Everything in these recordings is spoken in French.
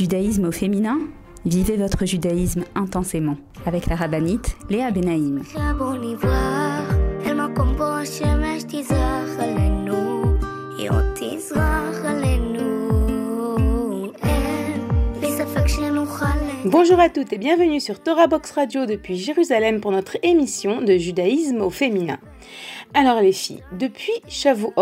Judaïsme au féminin Vivez votre judaïsme intensément avec la rabbinite Léa Benaïm. Bonjour à toutes et bienvenue sur Torah Box Radio depuis Jérusalem pour notre émission de judaïsme au féminin. Alors les filles, depuis Shavuot,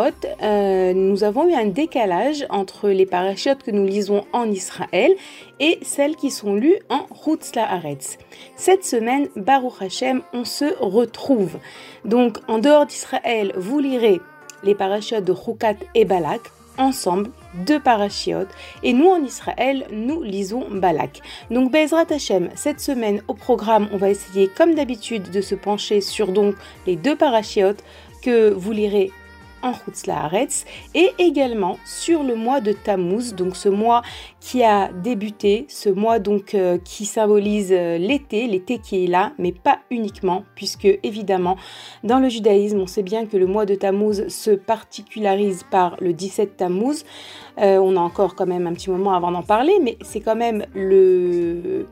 euh, nous avons eu un décalage entre les parachutes que nous lisons en Israël et celles qui sont lues en Rutzla Haaretz. Cette semaine, Baruch Hashem, on se retrouve. Donc en dehors d'Israël, vous lirez les parachutes de Chukat et Balak ensemble deux parachiotes et nous en Israël nous lisons Balak. Donc Bezrat Hashem, cette semaine au programme on va essayer comme d'habitude de se pencher sur donc les deux parachiotes que vous lirez en Haaretz et également sur le mois de Tammuz, donc ce mois qui a débuté, ce mois donc euh, qui symbolise euh, l'été, l'été qui est là, mais pas uniquement, puisque évidemment dans le judaïsme on sait bien que le mois de Tammuz se particularise par le 17 Tammuz. Euh, on a encore quand même un petit moment avant d'en parler, mais c'est quand même le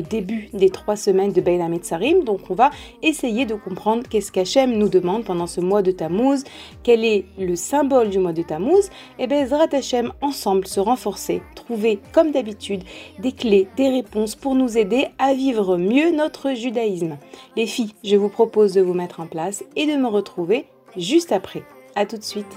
début des trois semaines de Bein Hametzarim. Donc on va essayer de comprendre qu'est-ce qu'Hachem nous demande pendant ce mois de Tammuz, quel est le symbole du mois de Tammuz. Et bien Zrat Hachem, ensemble, se renforcer, trouver comme d'habitude des clés, des réponses pour nous aider à vivre mieux notre judaïsme. Les filles, je vous propose de vous mettre en place et de me retrouver juste après. A tout de suite.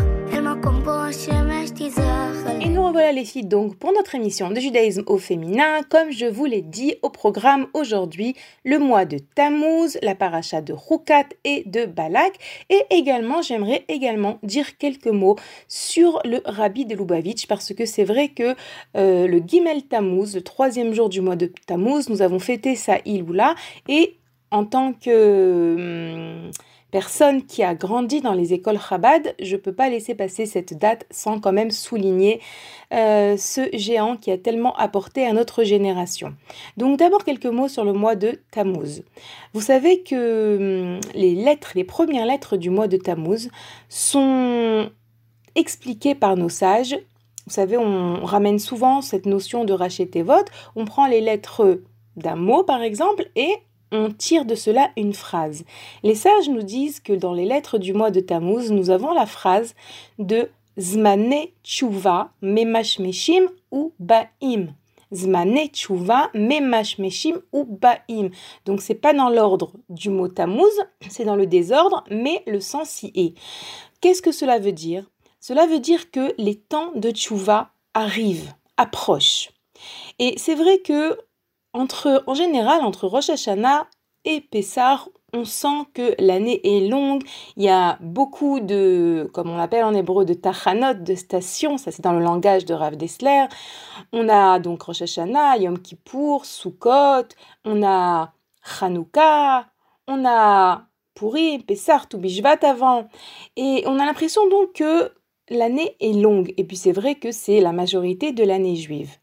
Et nous revoilà les filles donc pour notre émission de judaïsme au féminin. Comme je vous l'ai dit au programme aujourd'hui, le mois de Tammuz, la paracha de Rukat et de Balak. Et également, j'aimerais également dire quelques mots sur le Rabbi de Lubavitch parce que c'est vrai que euh, le Gimel Tammuz, le troisième jour du mois de Tammuz, nous avons fêté sa Iloula et en tant que... Hum, personne qui a grandi dans les écoles Chabad, je ne peux pas laisser passer cette date sans quand même souligner euh, ce géant qui a tellement apporté à notre génération. Donc d'abord quelques mots sur le mois de Tammuz. Vous savez que hum, les lettres, les premières lettres du mois de Tammuz sont expliquées par nos sages. Vous savez, on ramène souvent cette notion de racheter vote. On prend les lettres d'un mot par exemple et on tire de cela une phrase. Les sages nous disent que dans les lettres du mois de Tammuz, nous avons la phrase de Zmane Tshuva Memash Meshim ou Ba'im. Zmane Tshuva Memash Meshim ou Ba'im. Donc c'est pas dans l'ordre du mot Tammuz, c'est dans le désordre, mais le sens y est. Qu'est-ce que cela veut dire? Cela veut dire que les temps de Tshuva arrivent, approchent. Et c'est vrai que entre, en général, entre Rosh Hashanah et Pessah, on sent que l'année est longue. Il y a beaucoup de, comme on l'appelle en hébreu, de tachanot, de stations. Ça, c'est dans le langage de Rav Dessler. On a donc Rosh Hashanah, Yom Kippour, Sukkot. On a Hanouka. On a Purim, Pessah, Toubishvat avant. Et on a l'impression donc que l'année est longue. Et puis c'est vrai que c'est la majorité de l'année juive.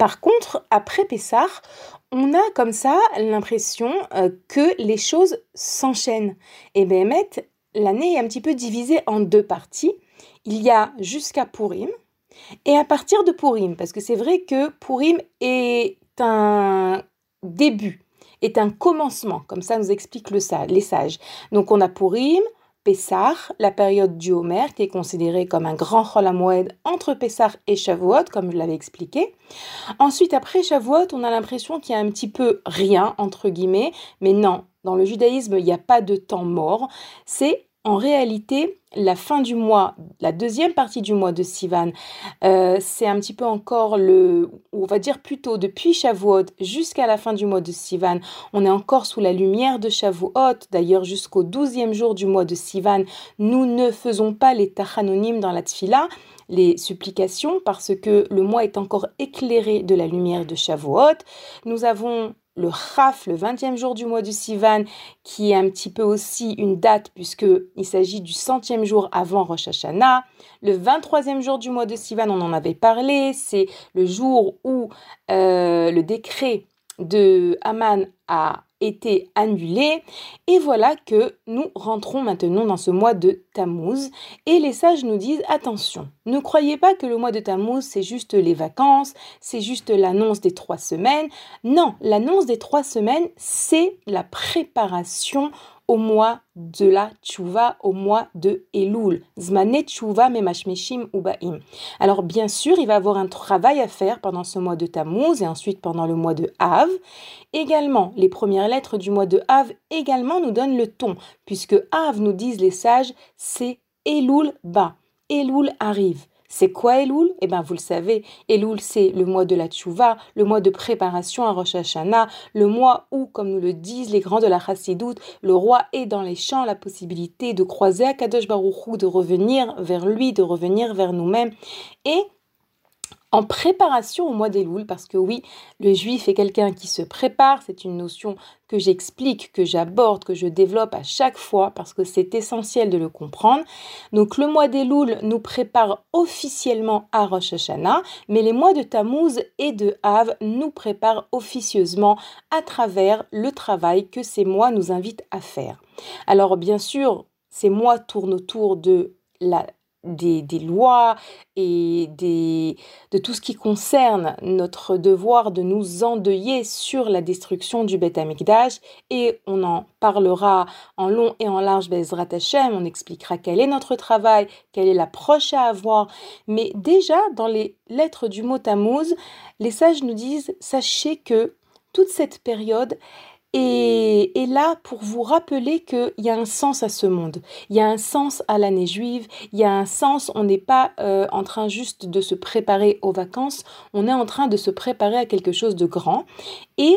Par contre, après Pessah, on a comme ça l'impression euh, que les choses s'enchaînent. Et Béhémet, l'année est un petit peu divisée en deux parties. Il y a jusqu'à Purim et à partir de Purim, parce que c'est vrai que Purim est un début, est un commencement, comme ça nous expliquent le, les sages. Donc on a Purim, Pessah, la période du Homer, qui est considérée comme un grand Chol entre Pessah et Shavuot, comme je l'avais expliqué. Ensuite, après Shavuot, on a l'impression qu'il y a un petit peu rien, entre guillemets, mais non, dans le judaïsme, il n'y a pas de temps mort. C'est en réalité, la fin du mois, la deuxième partie du mois de Sivan, euh, c'est un petit peu encore le, on va dire plutôt depuis Shavuot jusqu'à la fin du mois de Sivan, on est encore sous la lumière de Shavuot. D'ailleurs, jusqu'au douzième jour du mois de Sivan, nous ne faisons pas les tachanonim dans la tfila, les supplications, parce que le mois est encore éclairé de la lumière de Shavuot. Nous avons le Raf, le 20e jour du mois du Sivan, qui est un petit peu aussi une date puisqu'il s'agit du centième jour avant Rosh Hashanah. Le 23e jour du mois de Sivan, on en avait parlé, c'est le jour où euh, le décret de Haman a été annulé. Et voilà que nous rentrons maintenant dans ce mois de Tammuz. Et les sages nous disent attention, ne croyez pas que le mois de Tammuz, c'est juste les vacances, c'est juste l'annonce des trois semaines. Non, l'annonce des trois semaines, c'est la préparation au mois de la tchouva, au mois de Elul. Ubaim. Alors bien sûr, il va avoir un travail à faire pendant ce mois de Tammuz et ensuite pendant le mois de Av. Également, les premières lettres du mois de Av également nous donnent le ton, puisque Av nous disent les sages, c'est Elul ba. Elul arrive. C'est quoi Elul? Eh bien, vous le savez, Elul, c'est le mois de la Tchouva, le mois de préparation à Rosh Hashanah, le mois où, comme nous le disent les grands de la Chassidoute, le roi est dans les champs, la possibilité de croiser Akadosh Baruch de revenir vers lui, de revenir vers nous-mêmes. Et en préparation au mois d'Elul, parce que oui, le juif est quelqu'un qui se prépare, c'est une notion que j'explique, que j'aborde, que je développe à chaque fois, parce que c'est essentiel de le comprendre. Donc le mois d'Elul nous prépare officiellement à Rosh Hashanah, mais les mois de Tammuz et de Av nous préparent officieusement à travers le travail que ces mois nous invitent à faire. Alors bien sûr, ces mois tournent autour de la des, lois et des, de tout ce qui concerne notre devoir de nous endeuiller sur la destruction du Beth Amikdash. Et on en parlera en long et en large Bezrat Hashem, on expliquera quel est notre travail, quelle est l'approche à avoir, mais déjà dans les lettres du mot Tammuz, les sages nous disent sachez que toute cette période et, là pour vous rappeler qu'il y a un sens à ce monde, il y a un sens à l'année juive, il y a un sens, on n'est pas euh, en train juste de se préparer aux vacances, on est en train de se préparer à quelque chose de grand. Et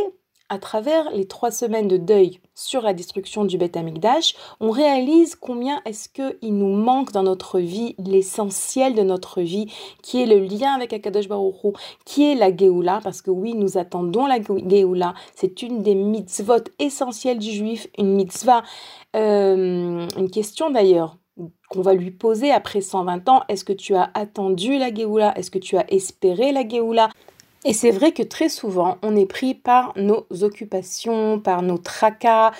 à travers les trois semaines de deuil sur la destruction du Beth Amikdash, on réalise combien est-ce qu'il nous manque dans notre vie l'essentiel de notre vie, qui est le lien avec Akadosh Baruch Hu, qui est la Géoula, parce que oui, nous attendons la Géoula, c'est une des mitzvot essentielles du juif, une mitzvah, euh, une question d'ailleurs qu'on va lui poser après 120 ans, est-ce que tu as attendu la Géoula? Est-ce que tu as espéré la Géoula? Et c'est vrai que très souvent, on est pris par nos occupations, par nos tracas,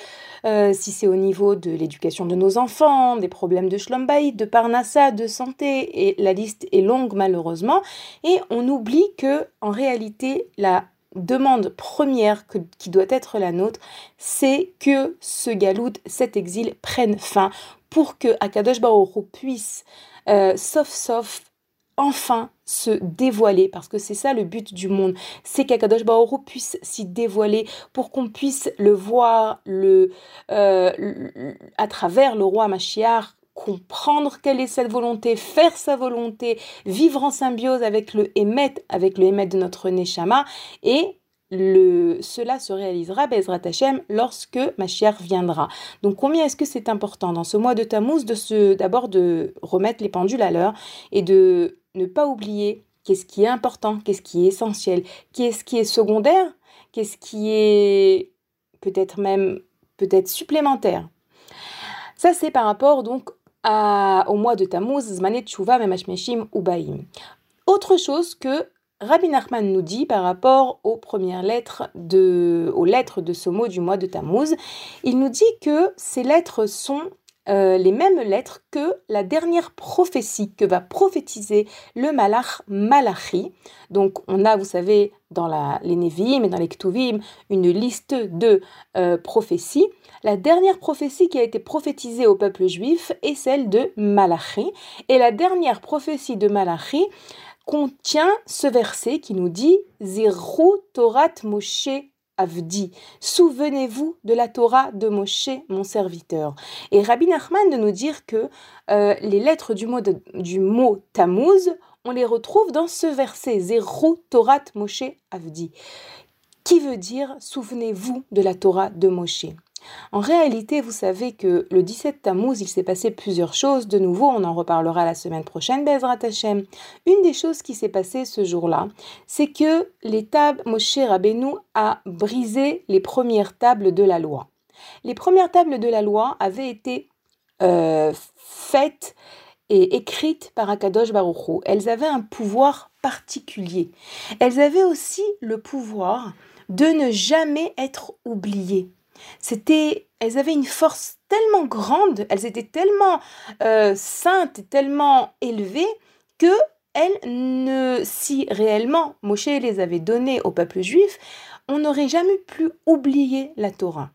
euh, si c'est au niveau de l'éducation de nos enfants, des problèmes de shlombaïd, de parnassa, de santé, et la liste est longue malheureusement, et on oublie que en réalité, la demande première qui doit être la nôtre, c'est que ce galout, cet exil prenne fin pour que Akadosh Baruch puisse, euh, sauf sauf, enfin se dévoiler parce que c'est ça le but du monde c'est qu'Akadosh Baoru puisse s'y dévoiler pour qu'on puisse le voir le, euh, à travers le roi Machiar comprendre quelle est cette volonté, faire sa volonté, vivre en symbiose avec le Hémet, avec le Hémet de notre Neshama, et le, cela se réalisera, Bezrat Hashem, lorsque Mashiach viendra. Donc combien est-ce que c'est important dans ce mois de Tammuz de d'abord de remettre les pendules à l'heure et de ne pas oublier qu'est-ce qui est important, qu'est-ce qui est essentiel, qu'est-ce qui est secondaire, qu'est-ce qui est peut-être même peut-être supplémentaire. Ça c'est par rapport donc à, au mois de Tammuz, Zmanet Tshuva, Memashmeshim, Ubaim. Autre chose que Rabbi Nachman nous dit par rapport aux premières lettres de, aux lettres de ce mot du mois de Tammuz, il nous dit que ces lettres sont euh, les mêmes lettres que la dernière prophétie que va prophétiser le Malach Malachi. Donc on a, vous savez, dans la, les Nevi'im et dans les Ktuvim, une liste de euh, prophéties. La dernière prophétie qui a été prophétisée au peuple juif est celle de Malachi. Et la dernière prophétie de Malachi contient ce verset qui nous dit Zirou Torat Moshe Avdi. Souvenez-vous de la Torah de Moshe, mon serviteur. Et Rabbi Nachman de nous dire que euh, les lettres du mot, du mot Tammuz, on les retrouve dans ce verset, Zerou Torat Moshe Avdi, qui veut dire souvenez-vous de la Torah de Moshe. En réalité, vous savez que le 17 Tammuz, il s'est passé plusieurs choses. De nouveau, on en reparlera la semaine prochaine, Bezrat Hashem. Une des choses qui s'est passée ce jour-là, c'est que les tables, Moshe Rabbeinu a brisé les premières tables de la loi. Les premières tables de la loi avaient été euh, faites et écrites par Akadosh Baruch Elles avaient un pouvoir particulier. Elles avaient aussi le pouvoir de ne jamais être oubliées. C'était, elles avaient une force tellement grande, elles étaient tellement euh, saintes et tellement élevées que elles ne, si réellement Moshe les avait données au peuple juif, on n'aurait jamais pu oublier la Torah.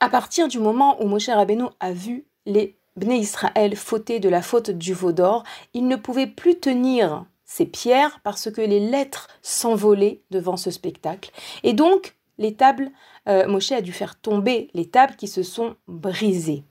À partir du moment où Moshe Rabbeinu a vu les Bnei Israël fauter de la faute du veau d'or, il ne pouvait plus tenir ses pierres parce que les lettres s'envolaient devant ce spectacle. Et donc, les tables, euh, Moshe a dû faire tomber les tables qui se sont brisées.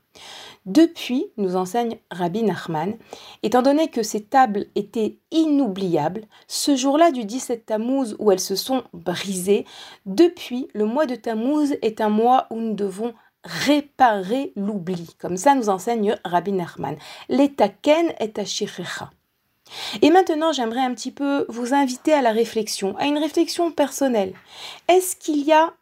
Depuis, nous enseigne Rabbi Nachman, étant donné que ces tables étaient inoubliables, ce jour-là du 17 Tammuz où elles se sont brisées, depuis, le mois de Tammuz est un mois où nous devons réparer l'oubli. Comme ça nous enseigne Rabbi Nachman. L'etaken est à Et maintenant, j'aimerais un petit peu vous inviter à la réflexion, à une réflexion personnelle. Est-ce qu'il y a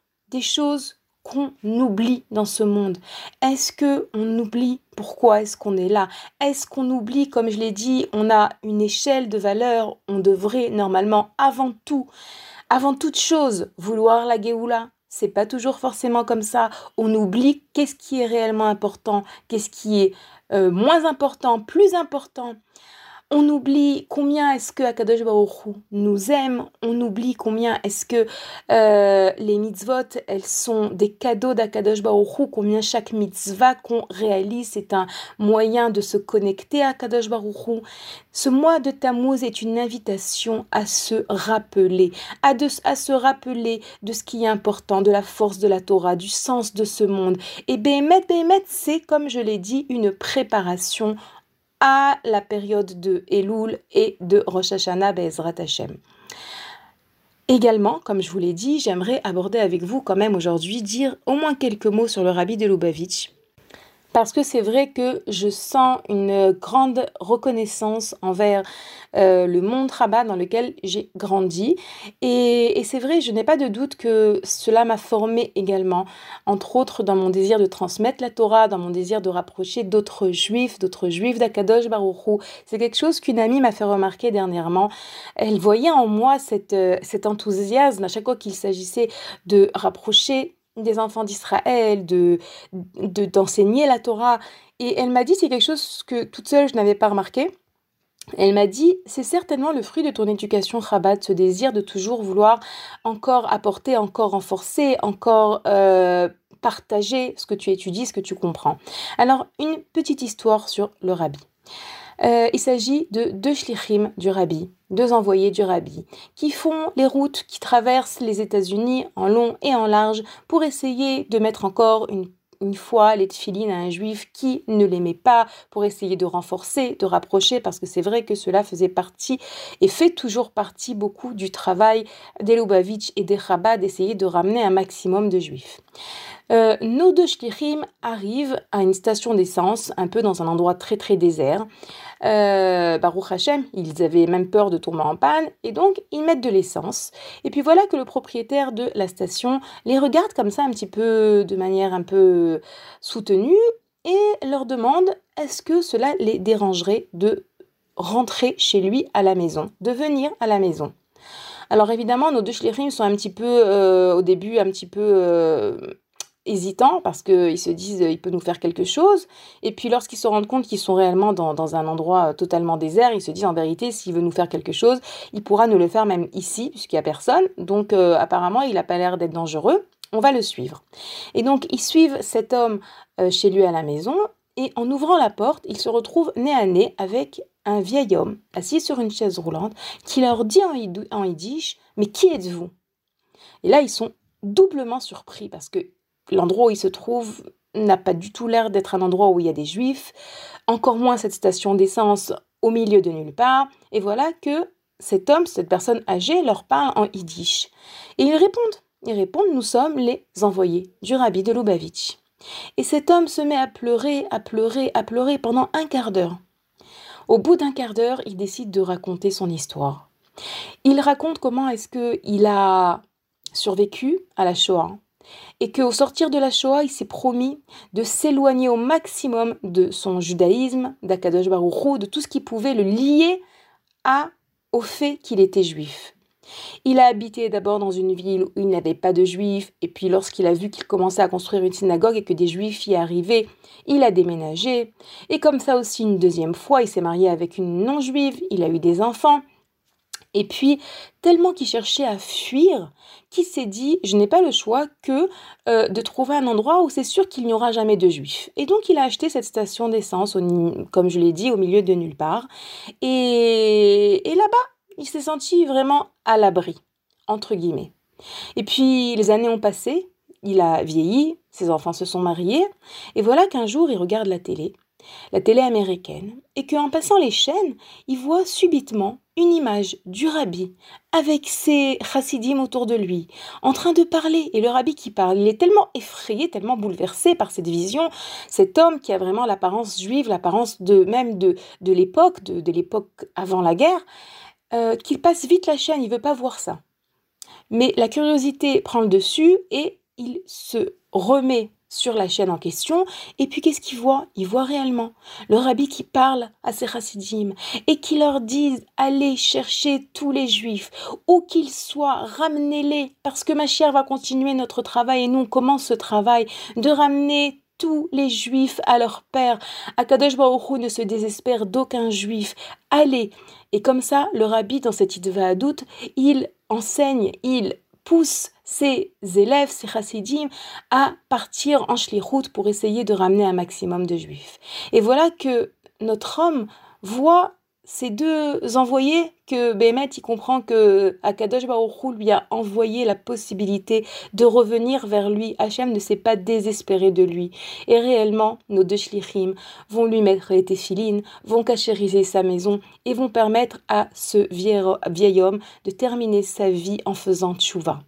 choses qu'on oublie dans ce monde Est-ce que on oublie pourquoi est-ce qu'on est là? Est-ce qu'on oublie, comme je l'ai dit, on a une échelle de valeur, on devrait normalement avant tout, avant toute chose, vouloir la Géoula? C'est pas toujours forcément comme ça. On oublie qu'est-ce qui est réellement important, qu'est-ce qui est euh, moins important, plus important. On oublie combien est-ce que Akadosh Baruch nous aime, on oublie combien est-ce que euh, les mitzvot, elles sont des cadeaux d'Akadosh Baruch combien chaque mitzvah qu'on réalise, c'est un moyen de se connecter à Akadosh Baruch Ce mois de Tammuz est une invitation à se rappeler, à, se rappeler de ce qui est important, de la force de la Torah, du sens de ce monde. Et Behemet, Behemet, c'est, comme je l'ai dit, une préparation à la période de Elul et de Rosh Hashanah Bezrat Hashem. Également, comme je vous l'ai dit, j'aimerais aborder avec vous quand même aujourd'hui, dire au moins quelques mots sur le rabbi de Lubavitch, parce que c'est vrai que je sens une grande reconnaissance envers euh, le monde rabat dans lequel j'ai grandi. Et, c'est vrai, je n'ai pas de doute que cela m'a formé également, entre autres dans mon désir de transmettre la Torah, dans mon désir de rapprocher d'autres juifs, d'autres juifs d'Akadosh Baruchou. C'est quelque chose qu'une amie m'a fait remarquer dernièrement. Elle voyait en moi cette, euh, cet enthousiasme à chaque fois qu'il s'agissait de rapprocher des enfants d'Israël, de d'enseigner la Torah. Et elle m'a dit, c'est quelque chose que toute seule je n'avais pas remarqué. Elle m'a dit, c'est certainement le fruit de ton éducation Chabad, ce désir de toujours vouloir encore apporter, encore renforcer, encore euh, partager ce que tu étudies, ce que tu comprends. Alors, une petite histoire sur le rabbi. Euh, il s'agit de deux shlichim du rabbi, deux envoyés du rabbi, qui font les routes qui traversent les États-Unis en long et en large pour essayer de mettre encore une une fois les tfilines à un juif qui ne l'aimait pas pour essayer de renforcer, de rapprocher, parce que c'est vrai que cela faisait partie et fait toujours partie beaucoup du travail des Lubavitch et des Chabad d'essayer de ramener un maximum de juifs. Euh, nos deux shlichim arrivent à une station d'essence, un peu dans un endroit très très désert. Euh, Baruch Hashem, ils avaient même peur de tomber en panne, et donc ils mettent de l'essence. Et puis voilà que le propriétaire de la station les regarde comme ça un petit peu de manière un peu soutenue et leur demande est-ce que cela les dérangerait de rentrer chez lui à la maison, de venir à la maison? Alors évidemment, nos deux shlichim sont un petit peu, euh, au début, un petit peu hésitants parce qu'ils se disent il peut nous faire quelque chose. Et puis lorsqu'ils se rendent compte qu'ils sont réellement dans, un endroit totalement désert, ils se disent en vérité, s'il veut nous faire quelque chose, il pourra nous le faire même ici, puisqu'il n'y a personne. Donc euh, apparemment, il n'a pas l'air d'être dangereux. On va le suivre. Et donc, ils suivent cet homme chez lui à la maison. Et en ouvrant la porte, ils se retrouvent nez à nez avec un vieil homme assis sur une chaise roulante qui leur dit en, yiddish Mais qui êtes-vous? Et là, ils sont doublement surpris parce que l'endroit où ils se trouvent n'a pas du tout l'air d'être un endroit où il y a des juifs, encore moins cette station d'essence au milieu de nulle part. Et voilà que cet homme, cette personne âgée, leur parle en yiddish. Et ils répondent. Ils répondent Nous sommes les envoyés du rabbi de Lubavitch. Et cet homme se met à pleurer, à pleurer, à pleurer pendant un quart d'heure. Au bout d'un quart d'heure, il décide de raconter son histoire. Il raconte comment est-ce qu'il a survécu à la Shoah et qu'au sortir de la Shoah, il s'est promis de s'éloigner au maximum de son judaïsme, d'Akadosh Baruch de tout ce qui pouvait le lier à, au fait qu'il était juif. Il a habité d'abord dans une ville où il n'y avait pas de juifs, et puis lorsqu'il a vu qu'il commençait à construire une synagogue et que des juifs y arrivaient, il a déménagé. Et comme ça aussi une deuxième fois, il s'est marié avec une non-juive, il a eu des enfants. Et puis, tellement qu'il cherchait à fuir, qu'il s'est dit, je n'ai pas le choix que euh, de trouver un endroit où c'est sûr qu'il n'y aura jamais de juifs. Et donc, il a acheté cette station d'essence, comme je l'ai dit, au milieu de nulle part. Et, et là-bas, il s'est senti vraiment à l'abri, entre guillemets. Et puis les années ont passé, il a vieilli, ses enfants se sont mariés, et voilà qu'un jour il regarde la télé, la télé américaine, et qu'en passant les chaînes, il voit subitement une image du rabbi avec ses chassidim autour de lui, en train de parler, et le rabbi qui parle, il est tellement effrayé, tellement bouleversé par cette vision, cet homme qui a vraiment l'apparence juive, l'apparence de même de, de l'époque, de, de l'époque avant la guerre, euh, qu'il passe vite la chaîne, il veut pas voir ça. Mais la curiosité prend le dessus et il se remet sur la chaîne en question. Et puis qu'est-ce qu'il voit Il voit réellement le rabbi qui parle à ses chassidim et qui leur dit allez chercher tous les juifs, où qu'ils soient, ramenez-les, parce que ma chère va continuer notre travail et nous on commence ce travail de ramener tous les juifs à leur père. Akadosh Baruch ne se désespère d'aucun juif. Allez Et comme ça, le rabbi, dans cette idée doute, il enseigne, il pousse ses élèves, ses chassidim, à partir en shlichut pour essayer de ramener un maximum de juifs. Et voilà que notre homme voit ces deux envoyés que Bémet il comprend que Akadosh Baruch lui a envoyé la possibilité de revenir vers lui. Hachem ne s'est pas désespéré de lui. Et réellement, nos deux shlichim vont lui mettre les téphilines, vont cachériser sa maison et vont permettre à ce vieil, homme de terminer sa vie en faisant tchouva.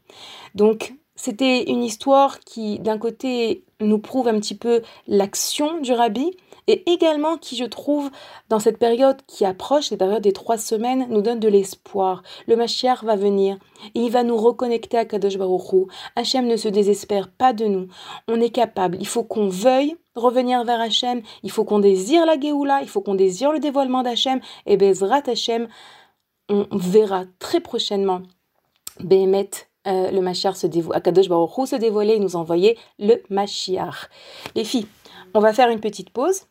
Donc, c'était une histoire qui, d'un côté, nous prouve un petit peu l'action du rabbi, et également qui, je trouve, dans cette période qui approche, cette période des trois semaines, nous donne de l'espoir. Le Mashiach va venir et il va nous reconnecter à Kadosh Baruch Hu. Hachem ne se désespère pas de nous. On est capable. Il faut qu'on veuille revenir vers Hachem. Il faut qu'on désire la Géoula. Il faut qu'on désire le dévoilement d'Hachem. Et Bezrat Hachem, on verra très prochainement Behemet euh, le Mashiach se dévoile, Akadosh Baruch Hu se dévoiler et nous envoyer le Mashiach. Les filles, on va faire une petite pause.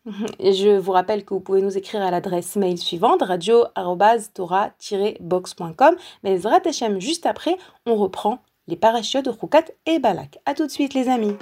Je vous rappelle que vous pouvez nous écrire à l'adresse mail suivante radio-tora-box.com. Mais Zrat juste après, on reprend les parachutes de Roukat et Balak. A tout de suite les amis.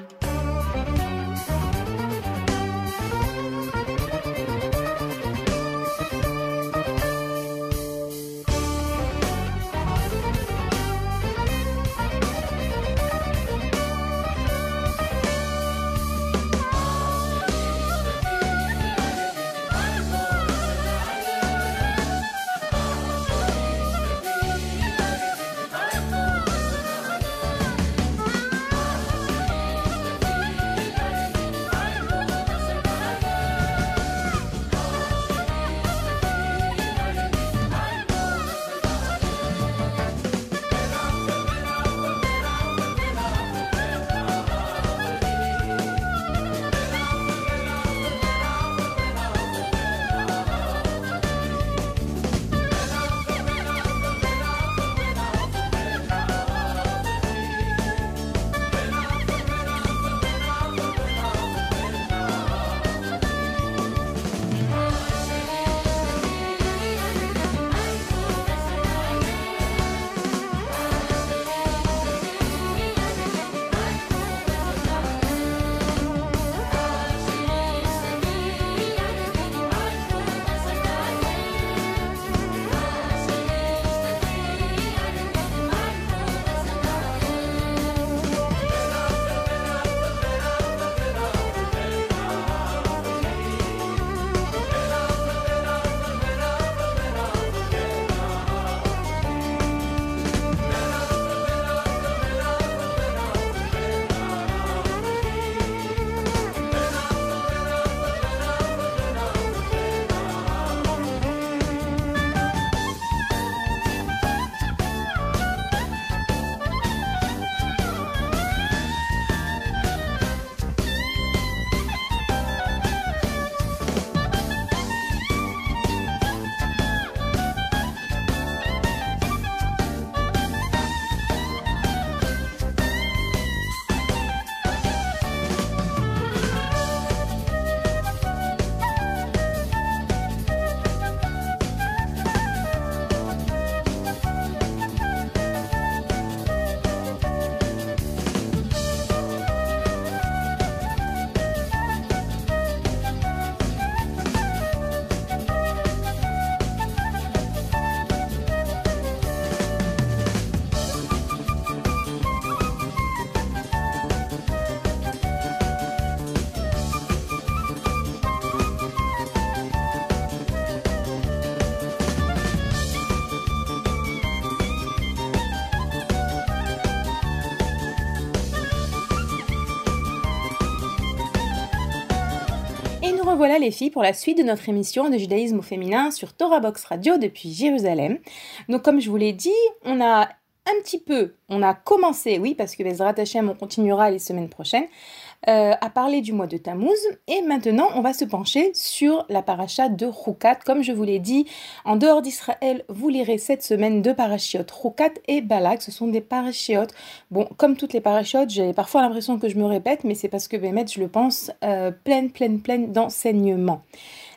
Revoilà les filles pour la suite de notre émission de judaïsme au féminin sur Torah Box Radio depuis Jérusalem. Donc comme je vous l'ai dit, on a un petit peu, on a commencé, oui, parce que Bezrat Hashem, on continuera les semaines prochaines, euh, à parler du mois de Tammuz. Et maintenant, on va se pencher sur la paracha de Rukat. Comme je vous l'ai dit, en dehors d'Israël, vous lirez cette semaine deux parachiotes, Rukat et Balak. Ce sont des parachiotes. Bon, comme toutes les parachiotes, j'ai parfois l'impression que je me répète, mais c'est parce que Bémet, je le pense, euh, pleine, pleine, pleine d'enseignements.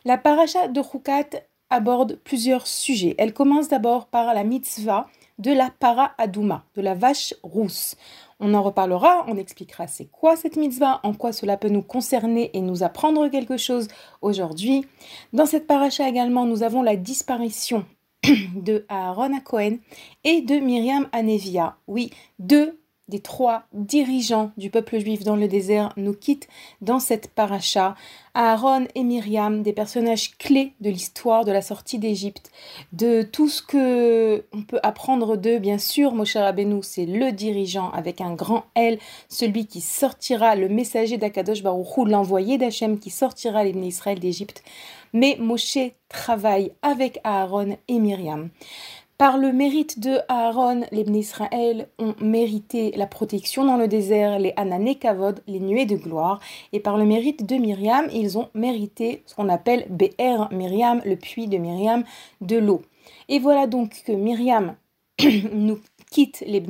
La paracha de Rukat aborde plusieurs sujets. Elle commence d'abord par la mitzvah de la para adouma, de la vache rousse. On en reparlera, on expliquera c'est quoi cette mitzvah, en quoi cela peut nous concerner et nous apprendre quelque chose aujourd'hui. Dans cette paracha également, nous avons la disparition de Aaron Cohen et de Myriam à Nevia. Oui, deux des trois dirigeants du peuple juif dans le désert nous quittent dans cette paracha. Aaron et Myriam, des personnages clés de l'histoire de la sortie d'Égypte, de tout ce que on peut apprendre d'eux. Bien sûr, Moshe Rabbeinu, c'est le dirigeant avec un grand L, celui qui sortira, le messager d'Akadosh Baruch l'envoyé d'Hachem qui sortira les Israël d'Égypte. Mais Moshe travaille avec Aaron et Myriam. Par le mérite de Aaron, les ont mérité la protection dans le désert, les Anané Kavod, les nuées de gloire. Et par le mérite de Myriam, ils ont mérité ce qu'on appelle Be'er Myriam, le puits de Myriam, de l'eau. Et voilà donc que Myriam nous quitte les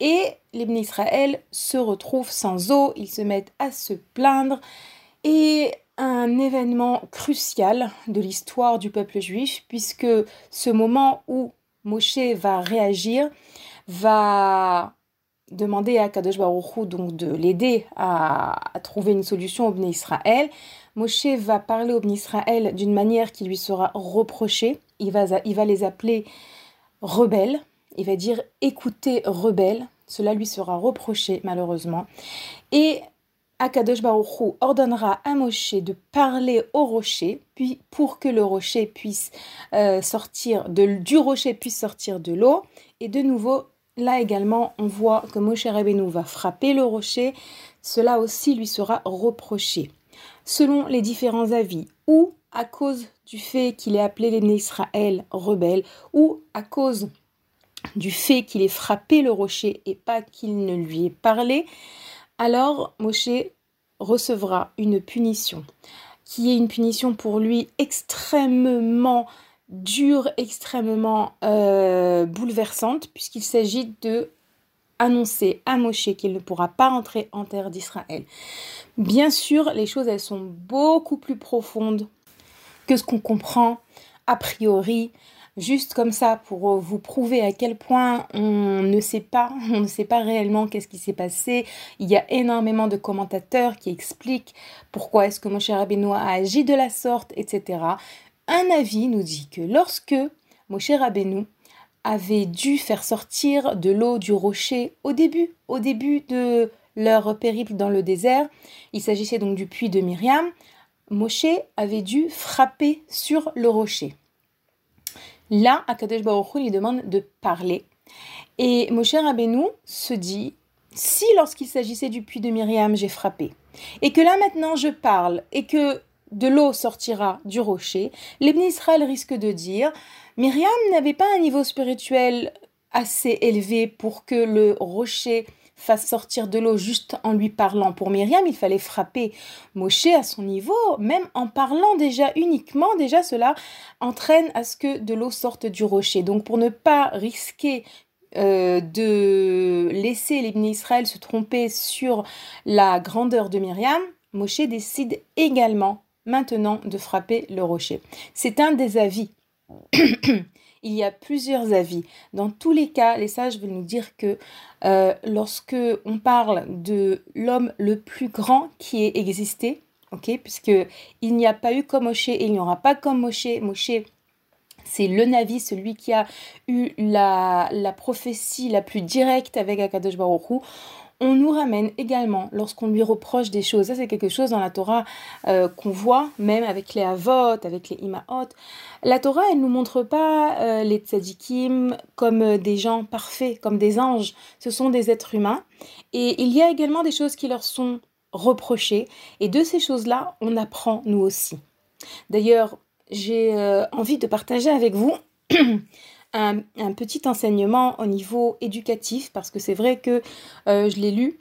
et les se retrouvent sans eau, ils se mettent à se plaindre. Et un événement crucial de l'histoire du peuple juif, puisque ce moment où Moshe va réagir va demander à Kadosh Baruch de l'aider à, trouver une solution au Bnei Israël. Moshe va parler au Bnei Israël d'une manière qui lui sera reprochée. Il va, il va les appeler rebelles. Il va dire écoutez rebelles. Cela lui sera reproché malheureusement. Et Akadosh Baruch ordonnera à Moshe de parler au rocher, puis pour que le rocher puisse euh, sortir de, du rocher puisse sortir de l'eau. Et de nouveau, là également, on voit que Moshe Rabbeinu va frapper le rocher. Cela aussi lui sera reproché. Selon les différents avis, ou à cause du fait qu'il ait appelé les Israël rebelles, ou à cause du fait qu'il ait frappé le rocher et pas qu'il ne lui ait parlé, alors Moshe recevra une punition, qui est une punition pour lui extrêmement dure, extrêmement euh, bouleversante, puisqu'il s'agit de annoncer à Moshe qu'il ne pourra pas entrer en terre d'Israël. Bien sûr, les choses, elles sont beaucoup plus profondes que ce qu'on comprend a priori juste comme ça pour euh, vous prouver à quel point on ne sait pas, on ne sait pas réellement qu'est-ce qui s'est passé. Il y a énormément de commentateurs qui expliquent pourquoi est-ce que Moshe Rabbeinu a agi de la sorte, etc. Un avis nous dit que lorsque Moshe Rabbeinu avait dû faire sortir de l'eau du rocher au début, au début de leur périple dans le désert, il s'agissait donc du puits de Myriam, Moshe avait dû frapper sur le rocher. Là, Akadosh Baruch Hu lui demande de parler. Et Moshe Rabbeinu se dit, si lorsqu'il s'agissait du puits de Myriam, j'ai frappé, et que là maintenant je parle, et que de l'eau sortira du rocher, l'Ebn Israël risque de dire, Myriam n'avait pas un niveau spirituel assez élevé pour que le rocher fasse sortir de l'eau juste en lui parlant. Pour Myriam, il fallait frapper Moshe à son niveau, même en parlant déjà uniquement, déjà cela entraîne à ce que de l'eau sorte du rocher. Donc pour ne pas risquer euh, de laisser les Israël se tromper sur la grandeur de Myriam, Moshe décide également maintenant de frapper le rocher. C'est un des avis. Il y a plusieurs avis. Dans tous les cas, les sages veulent nous dire que euh, lorsque on parle de l'homme le plus grand qui ait existé, ok, puisque il n'y a pas eu comme Moshe et il n'y aura pas comme Moshe. Moshe, c'est le Navi, celui qui a eu la, prophétie la plus directe avec Akadosh Baruch on nous ramène également lorsqu'on lui reproche des choses. Ça, c'est quelque chose dans la Torah euh, qu'on voit, même avec les Avot, avec les Imaot. La Torah, elle ne nous montre pas euh, les tzadikim comme euh, des gens parfaits, comme des anges. Ce sont des êtres humains. Et il y a également des choses qui leur sont reprocher. Et de ces choses-là, on apprend nous aussi. D'ailleurs, j'ai envie de partager avec vous un, petit enseignement au niveau éducatif, parce que c'est vrai que euh, je l'ai lu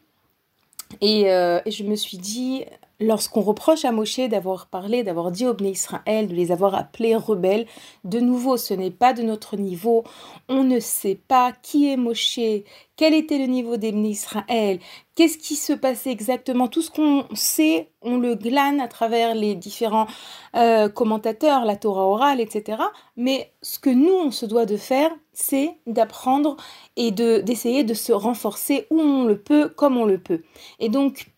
euh, et, je me suis dit, lorsqu'on reproche à Moshe d'avoir parlé, d'avoir dit aux Israël, de les avoir appelés rebelles, de nouveau, ce n'est pas de notre niveau. On ne sait pas qui est Moshe, quel était le niveau des Israël, qu'est-ce qui se passait exactement. Tout ce qu'on sait, on le glane à travers les différents euh, commentateurs, la Torah orale, etc. Mais ce que nous, on se doit de faire, c'est d'apprendre et d'essayer de se renforcer où on le peut, comme on le peut. Et donc,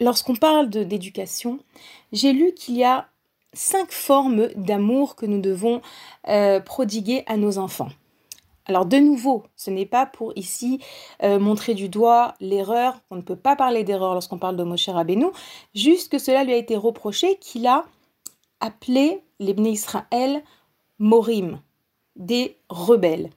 lorsqu'on parle d'éducation, j'ai lu qu'il y a cinq formes d'amour que nous devons euh, prodiguer à nos enfants. Alors de nouveau, ce n'est pas pour ici euh, montrer du doigt l'erreur, on ne peut pas parler d'erreur lorsqu'on parle de Moshe Rabbeinu, juste que cela lui a été reproché qu'il a appelé les Bnei Israël Morim, des rebelles.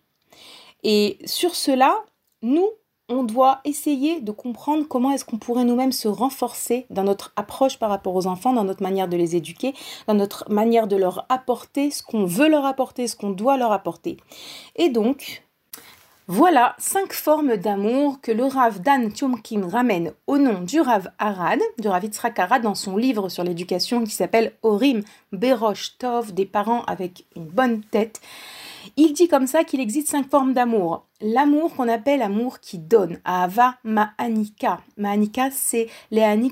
Et sur cela, nous, on doit essayer de comprendre comment est-ce qu'on pourrait nous-mêmes se renforcer dans notre approche par rapport aux enfants, dans notre manière de les éduquer, dans notre manière de leur apporter ce qu'on veut leur apporter, ce qu'on doit leur apporter. Et donc, voilà cinq formes d'amour que le Rav Dan Tumkin ramène au nom du Rav Arad, du Rav Yitzhak Arad, dans son livre sur l'éducation qui s'appelle Orim Berosh Tov, des parents avec une bonne tête. Il dit comme ça qu'il existe cinq formes d'amour. L'amour qu'on appelle amour qui donne, Ahava Ma'anika. Ma'anika, c'est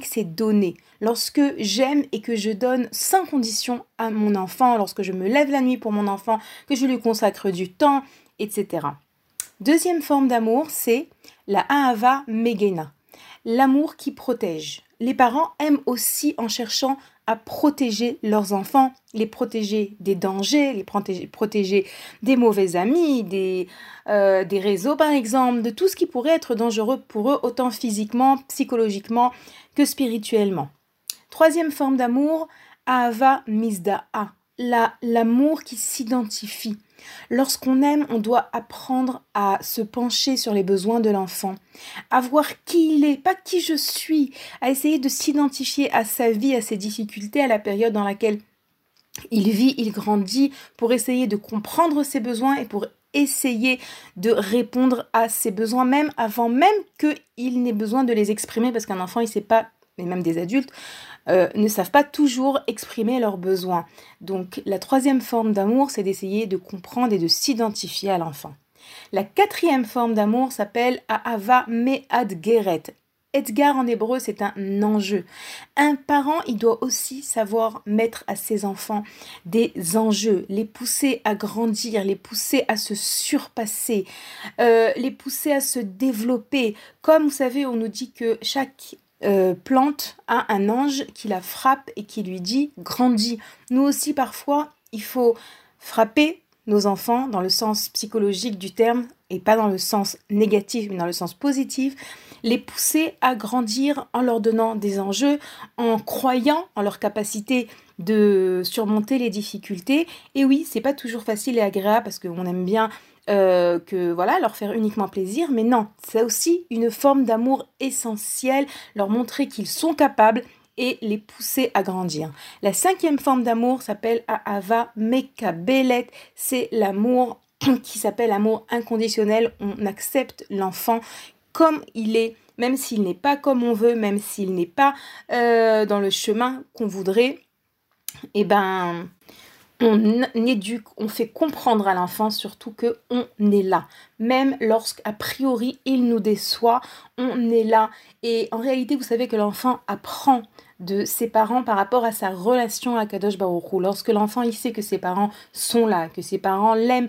c'est donner. Lorsque j'aime et que je donne sans condition à mon enfant, lorsque je me lève la nuit pour mon enfant, que je lui consacre du temps, etc. Deuxième forme d'amour, c'est la Ahava Megena. L'amour qui protège. Les parents aiment aussi en cherchant à protéger leurs enfants, les protéger des dangers, les protéger, des mauvais amis, des, euh, des réseaux par exemple, de tout ce qui pourrait être dangereux pour eux, autant physiquement, psychologiquement que spirituellement. Troisième forme d'amour, Ava Mizda'a, l'amour qui s'identifie. Lorsqu'on aime, on doit apprendre à se pencher sur les besoins de l'enfant, à voir qui il est, pas qui je suis, à essayer de s'identifier à sa vie, à ses difficultés, à la période dans laquelle il vit, il grandit, pour essayer de comprendre ses besoins et pour essayer de répondre à ses besoins, même avant même qu'il n'ait besoin de les exprimer, parce qu'un enfant, il ne sait pas, et même des adultes, euh, ne savent pas toujours exprimer leurs besoins. Donc la troisième forme d'amour, c'est d'essayer de comprendre et de s'identifier à l'enfant. La quatrième forme d'amour s'appelle Ahava Me'ad Geret. Edgar en hébreu, c'est un enjeu. Un parent, il doit aussi savoir mettre à ses enfants des enjeux, les pousser à grandir, les pousser à se surpasser, euh, les pousser à se développer. Comme vous savez, on nous dit que chaque euh, plante a un ange qui la frappe et qui lui dit grandis. Nous aussi parfois il faut frapper nos enfants dans le sens psychologique du terme et pas dans le sens négatif mais dans le sens positif, les pousser à grandir en leur donnant des enjeux, en croyant en leur capacité de surmonter les difficultés. Et oui, c'est pas toujours facile et agréable parce qu'on aime bien euh, que voilà, leur faire uniquement plaisir, mais non, c'est aussi une forme d'amour essentiel, leur montrer qu'ils sont capables et les pousser à grandir. La cinquième forme d'amour s'appelle Ahava Mekabelet, c'est l'amour qui s'appelle amour inconditionnel, on accepte l'enfant comme il est, même s'il n'est pas comme on veut, même s'il n'est pas euh, dans le chemin qu'on voudrait, et eh ben on éduque, on fait comprendre à l'enfant surtout que on est là. Même lorsqu'a priori il nous déçoit, on est là. Et en réalité, vous savez que l'enfant apprend de ses parents par rapport à sa relation à Kadosh Baruch Lorsque l'enfant il sait que ses parents sont là, que ses parents l'aiment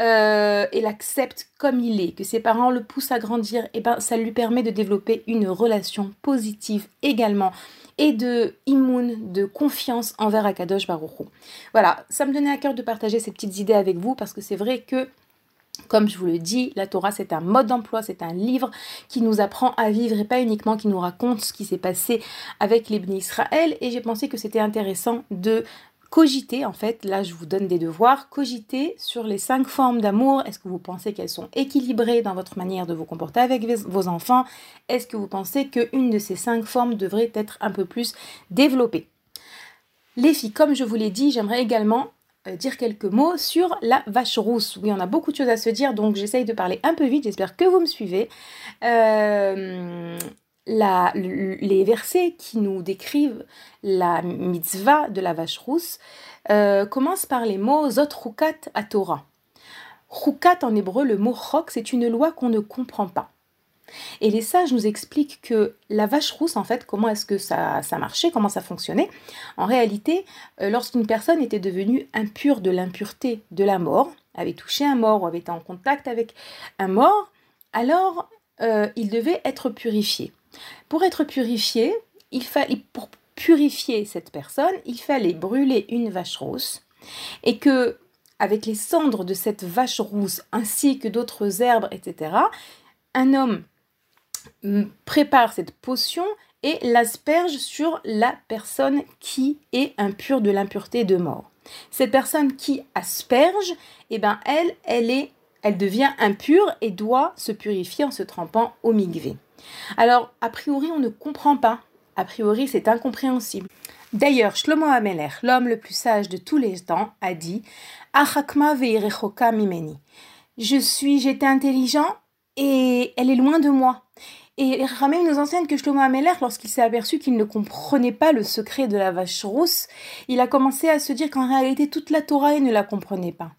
euh, et l'acceptent comme il est, que ses parents le poussent à grandir, et eh ben ça lui permet de développer une relation positive également et de immoun, de confiance envers Akadosh Baruch Voilà, ça me donnait à cœur de partager ces petites idées avec vous parce que c'est vrai que comme je vous le dis, la Torah c'est un mode d'emploi, c'est un livre qui nous apprend à vivre et pas uniquement qui nous raconte ce qui s'est passé avec les Israël. Et j'ai pensé que c'était intéressant de cogitez, en fait, là je vous donne des devoirs, cogitez sur les cinq formes d'amour. Est-ce que vous pensez qu'elles sont équilibrées dans votre manière de vous comporter avec vos enfants? Est-ce que vous pensez qu'une de ces cinq formes devrait être un peu plus développée? Les filles, comme je vous l'ai dit, j'aimerais également euh, dire quelques mots sur la vache rousse. Oui, on a beaucoup de choses à se dire, donc j'essaye de parler un peu vite, j'espère que vous me suivez. Euh, les versets qui nous décrivent la mitzvah de la vache rousse euh, commencent par les mots Zot Rukat à Torah. Rukat en hébreu, le mot chok, c'est une loi qu'on ne comprend pas. Et les sages nous expliquent que la vache rousse, en fait, comment est-ce que ça, ça, marchait, comment ça fonctionnait? En réalité, euh, lorsqu'une personne était devenue impure de l'impureté de la mort, avait touché un mort ou avait été en contact avec un mort, alors euh, il devait être purifié. Pour être purifié, il fallait, pour purifier cette personne, il fallait brûler une vache rousse et que avec les cendres de cette vache rousse ainsi que d'autres herbes, etc., un homme prépare cette potion et l'asperge sur la personne qui est impure de l'impureté de mort. Cette personne qui asperge, eh ben elle, elle est, elle devient impure et doit se purifier en se trempant au migvé. Alors, a priori, on ne comprend pas. A priori, c'est incompréhensible. D'ailleurs, Shlomo Ameler, l'homme le plus sage de tous les temps, a dit Achakma veirechoka mimeni. Je suis, j'étais intelligent et elle est loin de moi. Et Ramel nous enseigne que Shlomo Ameler, lorsqu'il s'est aperçu qu'il ne comprenait pas le secret de la vache rousse, il a commencé à se dire qu'en réalité toute la Torah il ne la comprenait pas.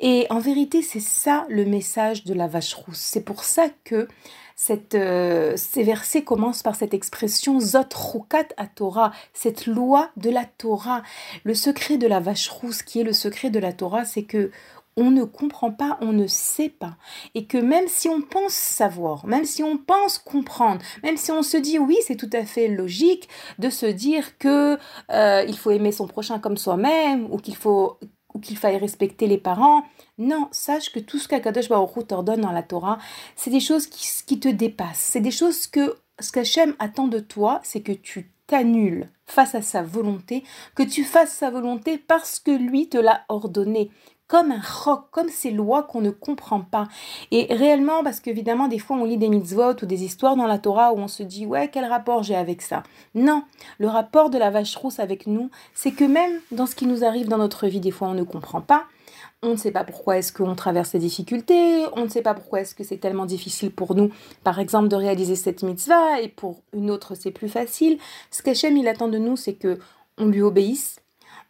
Et en vérité, c'est ça le message de la vache rousse. C'est pour ça que cette, euh, ces versets commencent par cette expression Zot Rukat à Torah, cette loi de la Torah. Le secret de la vache rousse, qui est le secret de la Torah, c'est que on ne comprend pas, on ne sait pas. Et que même si on pense savoir, même si on pense comprendre, même si on se dit oui, c'est tout à fait logique de se dire que euh, il faut aimer son prochain comme soi-même, ou qu'il faut ou qu'il faille respecter les parents. Non, sache que tout ce qu'Akadosh Baruch t'ordonne dans la Torah, c'est des choses qui, qui te dépassent. C'est des choses que ce qu'Hachem attend de toi, c'est que tu t'annules face à sa volonté, que tu fasses sa volonté parce que lui te l'a ordonné, comme un roc, comme ces lois qu'on ne comprend pas. Et réellement, parce qu'évidemment, des fois, on lit des mitzvot ou des histoires dans la Torah où on se dit, ouais, quel rapport j'ai avec ça? Non, le rapport de la vache rousse avec nous, c'est que même dans ce qui nous arrive dans notre vie, des fois, on ne comprend pas. On ne sait pas pourquoi est-ce qu'on traverse ces difficultés, on ne sait pas pourquoi est-ce que c'est tellement difficile pour nous, par exemple, de réaliser cette mitzvah, et pour une autre, c'est plus facile. Ce qu'Hachem, il attend de nous, c'est que on lui obéisse,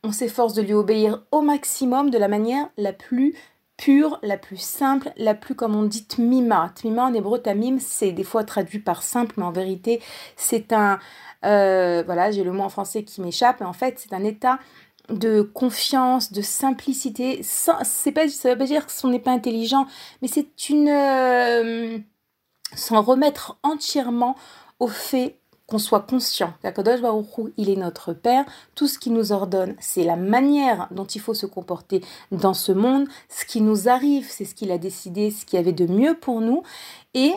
on s'efforce de lui obéir au maximum de la manière la plus pure, la plus simple, la plus, comme on dit, tmima. Tmima en hébreu, tamim, c'est des fois traduit par simple, mais en vérité, c'est un... Euh, voilà, j'ai le mot en français qui m'échappe, mais en fait, c'est un état de confiance, de simplicité. C'est pas, ça veut pas dire qu'on n'est pas intelligent, mais c'est une... Euh, s'en remettre entièrement au fait qu'on soit conscient qu'Akadosh il est notre Père, tout ce qu'il nous ordonne, c'est la manière dont il faut se comporter dans ce monde, ce qui nous arrive, c'est ce qu'il a décidé, ce qu'il y avait de mieux pour nous, et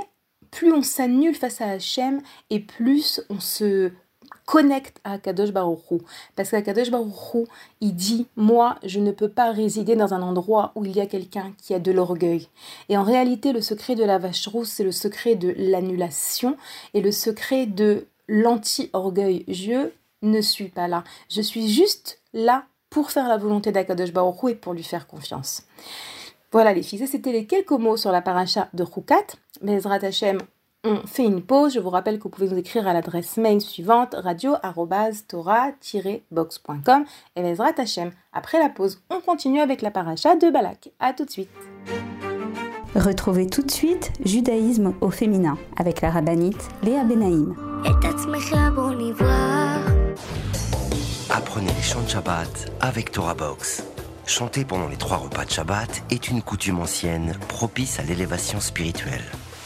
plus on s'annule face à Hachem, et plus on se connecte à Akadosh Baruch Parce qu'Akadosh Baruch il dit, moi, je ne peux pas résider dans un endroit où il y a quelqu'un qui a de l'orgueil. Et en réalité, le secret de la vache rousse, c'est le secret de l'annulation et le secret de l'anti-orgueil. Je ne suis pas là. Je suis juste là pour faire la volonté d'Akadosh Baruch et pour lui faire confiance. Voilà les filles, c'était les quelques mots sur la paracha de Rukat. Bezrat Hashem, on fait une pause. Je vous rappelle que vous pouvez nous écrire à l'adresse mail suivante radio-tora-box.com et Bezrat Hashem. Après la pause, on continue avec la paracha de Balak. A tout de suite. Retrouvez tout de suite Judaïsme au féminin avec la rabbinite Léa Benaïm. Apprenez les chants de Shabbat avec Torah Box. Chanter pendant les trois repas de Shabbat est une coutume ancienne propice à l'élévation spirituelle.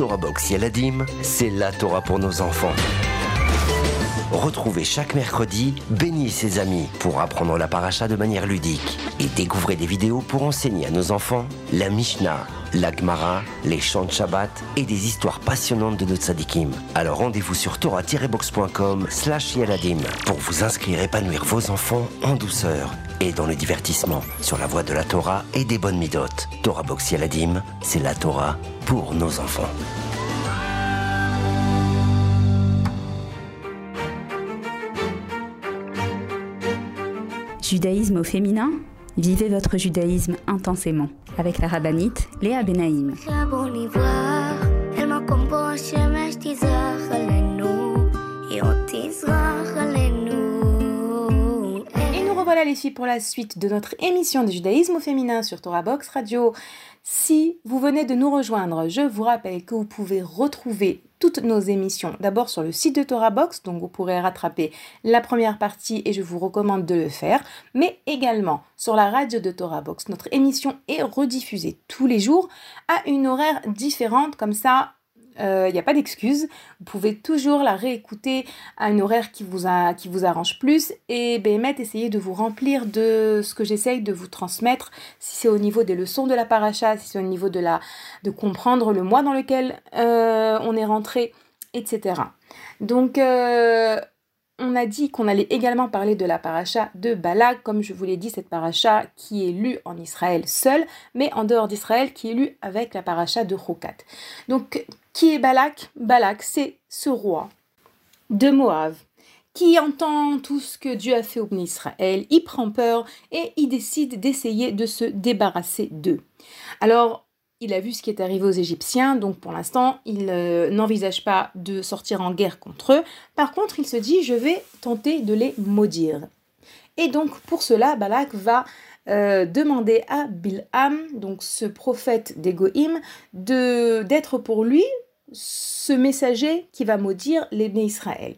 Torah Box Yeladim, c'est la Torah pour nos enfants. Retrouvez chaque mercredi Béni ses amis pour apprendre la paracha de manière ludique et découvrez des vidéos pour enseigner à nos enfants la Mishnah, la Gemara, les chants de Shabbat et des histoires passionnantes de nos tzadikim. Alors rendez-vous sur torah-box.com slash pour vous inscrire et épanouir vos enfants en douceur et dans le divertissement sur la voie de la Torah et des bonnes midotes. Torah Box Yeladim, c'est la Torah pour nos enfants. Judaïsme au féminin? Vivez votre judaïsme intensément avec la rabbinite Léa Benaïm. Revoilà les filles pour la suite de notre émission de judaïsme au féminin sur Torah Box Radio. Si vous venez de nous rejoindre, je vous rappelle que vous pouvez retrouver toutes nos émissions d'abord sur le site de Torah Box, donc vous pourrez rattraper la première partie et je vous recommande de le faire, mais également sur la radio de Torah Box. Notre émission est rediffusée tous les jours à une horaire différente, comme ça il euh, n'y a pas d'excuse. Vous pouvez toujours la réécouter à une horaire qui vous, a, qui vous arrange plus et Béhémet, essayez de vous remplir de ce que j'essaye de vous transmettre, si c'est au niveau des leçons de la paracha, si c'est au niveau de, la, de comprendre le mois dans lequel euh, on est rentré, etc. Donc, euh, on a dit qu'on allait également parler de la paracha de Balak, comme je vous l'ai dit, cette paracha qui est lue en Israël seule, mais en dehors d'Israël qui est lue avec la paracha de Chokat. Donc, qui est Balak? Balak, c'est ce roi de Moab qui entend tout ce que Dieu a fait au Israël, il prend peur et il décide d'essayer de se débarrasser d'eux. Alors, il a vu ce qui est arrivé aux Égyptiens, donc pour l'instant, il euh, n'envisage pas de sortir en guerre contre eux. Par contre, il se dit, je vais tenter de les maudire. Et donc, pour cela, Balak va euh, demander à Bilham, donc ce prophète d'Égoïm, d'être pour lui ce messager qui va maudire les Israël.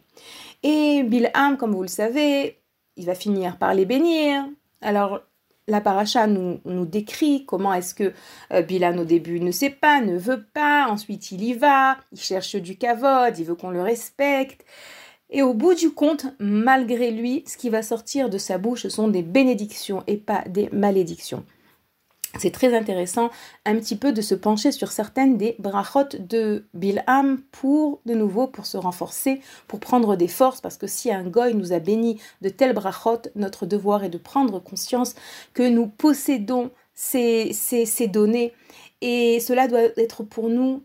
Et Bilham, comme vous le savez, il va finir par les bénir. Alors, la paracha nous, nous décrit comment est-ce que euh, au début ne sait pas, ne veut pas, ensuite il y va, il cherche du kavod, il veut qu'on le respecte. Et au bout du compte, malgré lui, ce qui va sortir de sa bouche, sont des bénédictions et pas des malédictions. C'est très intéressant un petit peu de se pencher sur certaines des brachot de Bilham pour, de nouveau, pour se renforcer, pour prendre des forces, parce que si un goy nous a béni de telles brachot, notre devoir est de prendre conscience que nous possédons ces, données, et cela doit être pour nous,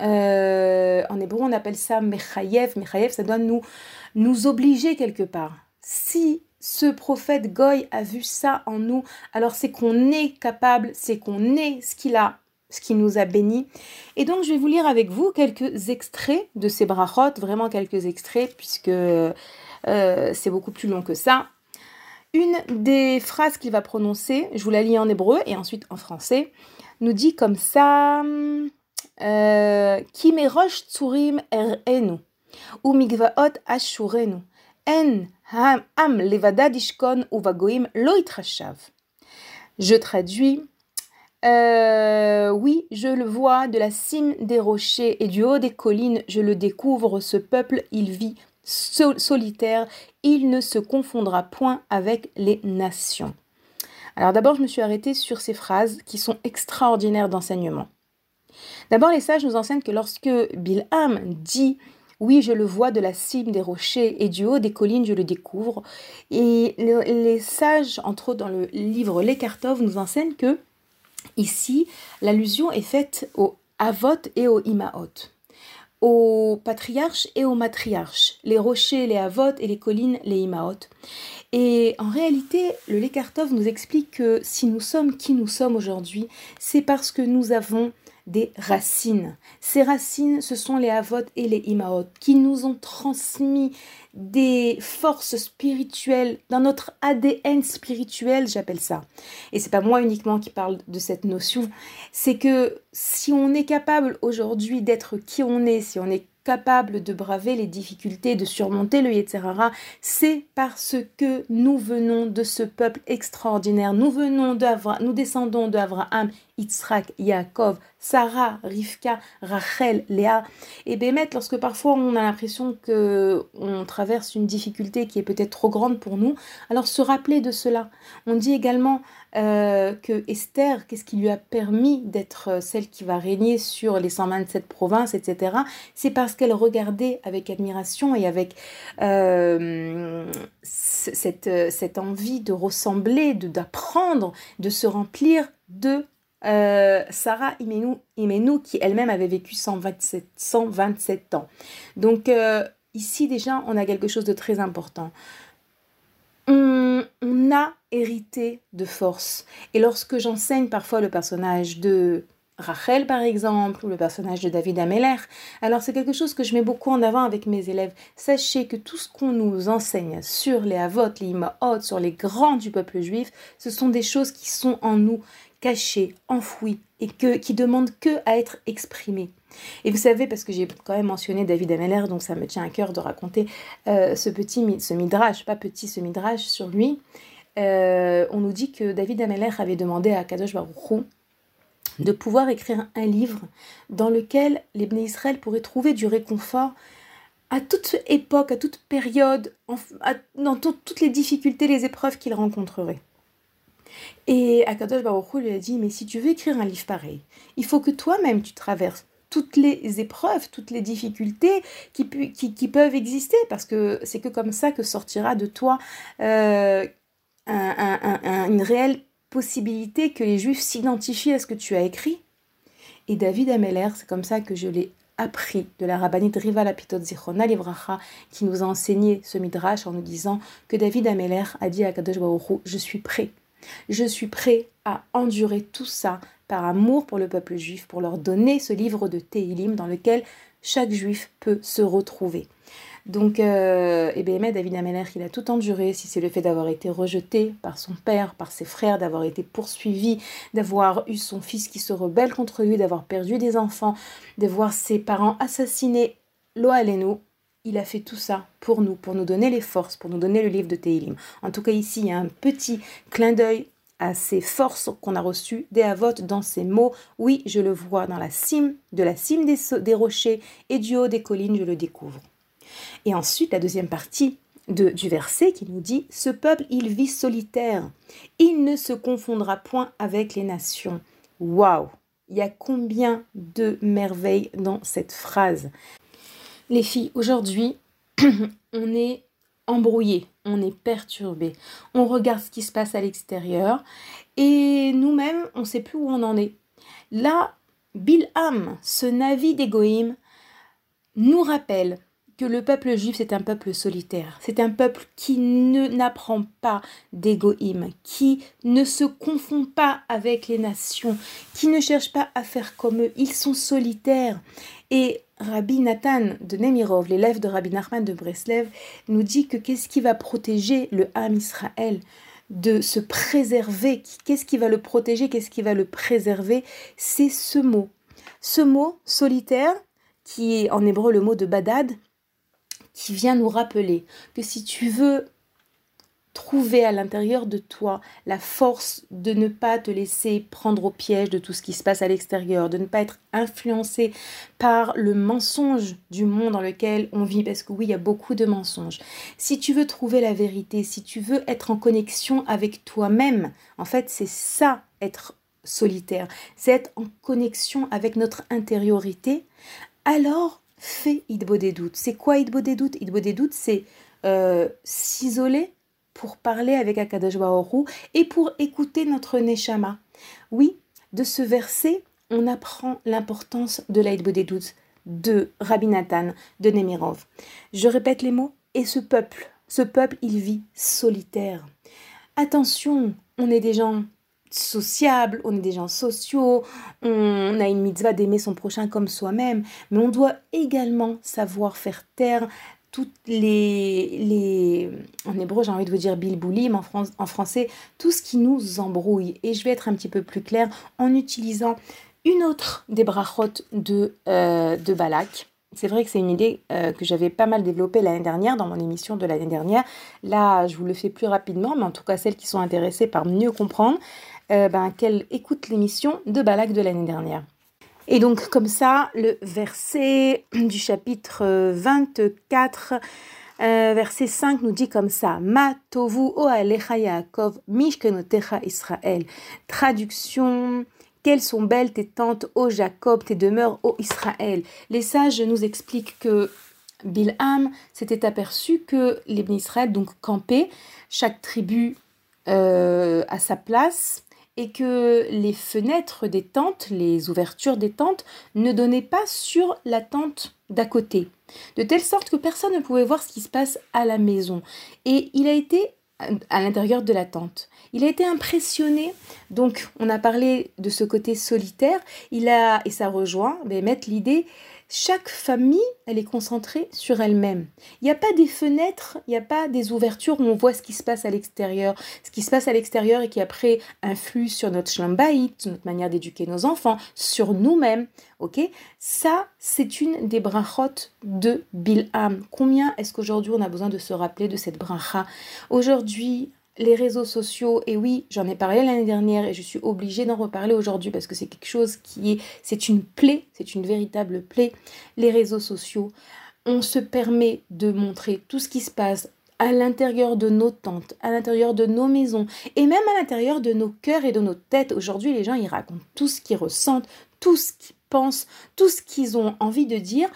euh, en hébreu on appelle ça mechayev, mechayev ça doit nous, nous obliger quelque part. Si ce prophète Goy a vu ça en nous, alors c'est qu'on est capable, c'est qu'on est ce qu'il a, ce qui nous a bénis. Et donc je vais vous lire avec vous quelques extraits de ces brachot, vraiment quelques extraits, puisque euh, c'est beaucoup plus long que ça. Une des phrases qu'il va prononcer, je vous la lis en hébreu et ensuite en français, nous dit comme ça Je traduis. Euh, oui, je le vois de la cime des rochers et du haut des collines, je le découvre, ce peuple, il vit solitaire, il ne se confondra point avec les nations. Alors d'abord, je me suis arrêtée sur ces phrases qui sont extraordinaires d'enseignement. D'abord, les sages nous enseignent que lorsque Bilham dit oui, je le vois de la cime des rochers et du haut des collines, je le découvre. Et les sages, entre autres dans le livre L'Ekartov, nous enseignent que ici, l'allusion est faite au Avot et au Imaot, aux patriarches et aux matriarches, les rochers, les Avot et les collines, les Imaot. Et en réalité, le Lekartov nous explique que si nous sommes qui nous sommes aujourd'hui, c'est parce que nous avons des racines. Ces racines, ce sont les Avot et les Imaot qui nous ont transmis des forces spirituelles dans notre ADN spirituel, j'appelle ça. Et c'est pas moi uniquement qui parle de cette notion, c'est que si on est capable aujourd'hui d'être qui on est, si on est capable de braver les difficultés, de surmonter le Yetzerara, c'est parce que nous venons de ce peuple extraordinaire. Nous venons d'Avraham, nous descendons d'Abraham, Yitzhak, Yaakov, Sarah, Rivka, Rachel, Léa. Et Bémet, lorsque parfois on a l'impression que on traverse une difficulté qui est peut-être trop grande pour nous, alors se rappeler de cela. On dit également euh, que Esther, qu'est-ce qui lui a permis d'être euh, celle qui va régner sur les 127 provinces, etc. C'est parce qu'elle regardait avec admiration et avec euh, cette, cette envie de ressembler, d'apprendre, de, se remplir de Sarah Imenu, qui elle-même avait vécu 127, 127 ans. Donc ici déjà, on a quelque chose de très important on, a hérité de force. Et lorsque j'enseigne parfois le personnage de Rachel par exemple, ou le personnage de David Ameller. Alors c'est quelque chose que je mets beaucoup en avant avec mes élèves. Sachez que tout ce qu'on nous enseigne sur les Avot, les Imaot, sur les grands du peuple juif, ce sont des choses qui sont en nous, cachées, enfouies, et que, qui demandent que à être exprimées. Et vous savez, parce que j'ai quand même mentionné David Ameller, donc ça me tient à cœur de raconter euh, ce petit, ce midrash, pas petit, ce midrash sur lui. Euh, on nous dit que David Ameller avait demandé à Kadosh Baruch de pouvoir écrire un livre dans lequel les Bnei Israël pourraient trouver du réconfort à toute époque, à toute période, dans toutes les difficultés, les épreuves qu'ils rencontreraient. Et Akadosh Baruch lui a dit, mais si tu veux écrire un livre pareil, il faut que toi-même tu traverses toutes les épreuves, toutes les difficultés qui, peuvent exister, parce que c'est que comme ça que sortira de toi euh, une réelle possibilité que les Juifs s'identifient à ce que tu as écrit. Et David Ameller, c'est comme ça que je l'ai appris de la rabbinite Riva Lapitot Zichona Livracha, qui nous a enseigné ce midrash en nous disant que David Ameller a dit à Kadosh Baruch Je suis prêt. Je suis prêt à endurer tout ça par amour pour le peuple juif, pour leur donner ce livre de Tehilim dans lequel chaque juif peut se retrouver. Donc, euh, bien, David Ameller, il a tout enduré, si c'est le fait d'avoir été rejeté par son père, par ses frères, d'avoir été poursuivi, d'avoir eu son fils qui se rebelle contre lui, d'avoir perdu des enfants, de voir ses parents assassinés, lo nous, il a fait tout ça pour nous, pour nous donner les forces, pour nous donner le livre de Tehilim. En tout cas, ici, il y a un petit clin d'œil à ces forces qu'on a reçues des avotes dans ces mots. Oui, je le vois dans la cime, de la cime des, rochers et du haut des collines, je le découvre. Et ensuite, la deuxième partie du verset qui nous dit Ce peuple, il vit solitaire. Il ne se confondra point avec les nations. Waouh Il y a combien de merveilles dans cette phrase? Les filles, aujourd'hui, on est embrouillé, on est perturbé, on regarde ce qui se passe à l'extérieur et nous-mêmes, on ne sait plus où on en est. Là, Bilham, ce navi d'égoïme, nous rappelle que le peuple juif, c'est un peuple solitaire. C'est un peuple qui ne n'apprend pas d'égoïme, qui ne se confond pas avec les nations, qui ne cherche pas à faire comme eux. Ils sont solitaires. Et Rabbi Nathan de Nemirov, l'élève de Rabbi Nachman de Breslev, nous dit que qu'est-ce qui va protéger le Ham Israël de se préserver? Qu'est-ce qui va le protéger? Qu'est-ce qui va le préserver? C'est ce mot. Ce mot solitaire, qui est en hébreu le mot de badad, qui vient nous rappeler que si tu veux trouver à l'intérieur de toi la force de ne pas te laisser prendre au piège de tout ce qui se passe à l'extérieur, de ne pas être influencé par le mensonge du monde dans lequel on vit, parce que oui, il y a beaucoup de mensonges. Si tu veux trouver la vérité, si tu veux être en connexion avec toi-même, en fait, c'est ça, être solitaire, c'est être en connexion avec notre intériorité, alors fait Idbo des doutes. C'est quoi Idbo des doutes? Idbo des doutes, c'est euh, s'isoler pour parler avec Akadosh Baoru et pour écouter notre Neshama. Oui, de ce verset, on apprend l'importance de l'Aïdbo des doutes de Rabbi Nathan, de Nemirov. Je répète les mots, et ce peuple, ce peuple, il vit solitaire. Attention, on est des gens sociables, on est des gens sociaux, on a une mitzvah d'aimer son prochain comme soi-même, mais on doit également savoir faire taire toutes les, en hébreu j'ai envie de vous dire bilboulim, en, en français, tout ce qui nous embrouille. Et je vais être un petit peu plus claire en utilisant une autre des brachot de, euh, de Balak. C'est vrai que c'est une idée euh, que j'avais pas mal développée l'année dernière dans mon émission de l'année dernière. Là, je vous le fais plus rapidement, mais en tout cas celles qui sont intéressées par mieux comprendre, euh, ben, qu'elles écoutent l'émission de Balak de l'année dernière. Et donc comme ça, le verset du chapitre 24, euh, verset 5 nous dit comme ça, Ma tovu o Yaakov, mishkenotecha Israël. Traduction, quelles sont belles tes tentes, ô Jacob, tes demeures, ô Israël. Les sages nous expliquent que Bilham s'était aperçu que les Israël donc campaient, chaque tribu euh, à sa place, et que les fenêtres des tentes, les ouvertures des tentes, ne donnaient pas sur la tente d'à côté, de telle sorte que personne ne pouvait voir ce qui se passe à la maison. Et il a été à l'intérieur de la tente. Il a été impressionné, donc on a parlé de ce côté solitaire, il a, et ça rejoint, ben, mettre l'idée chaque famille, elle est concentrée sur elle-même. Il n'y a pas des fenêtres, il n'y a pas des ouvertures où on voit ce qui se passe à l'extérieur. Ce qui se passe à l'extérieur et qui après influe sur notre shlambaït, notre manière d'éduquer nos enfants, sur nous-mêmes. Ok? Ça, c'est une des brachot de Bilham. Combien est-ce qu'aujourd'hui on a besoin de se rappeler de cette bracha? Aujourd'hui, les réseaux sociaux, et oui, j'en ai parlé l'année dernière et je suis obligée d'en reparler aujourd'hui parce que c'est quelque chose qui est, c'est une plaie, c'est une véritable plaie. Les réseaux sociaux, on se permet de montrer tout ce qui se passe à l'intérieur de nos tentes, à l'intérieur de nos maisons et même à l'intérieur de nos cœurs et de nos têtes. Aujourd'hui, les gens, ils racontent tout ce qu'ils ressentent, tout ce qu'ils pensent, tout ce qu'ils ont envie de dire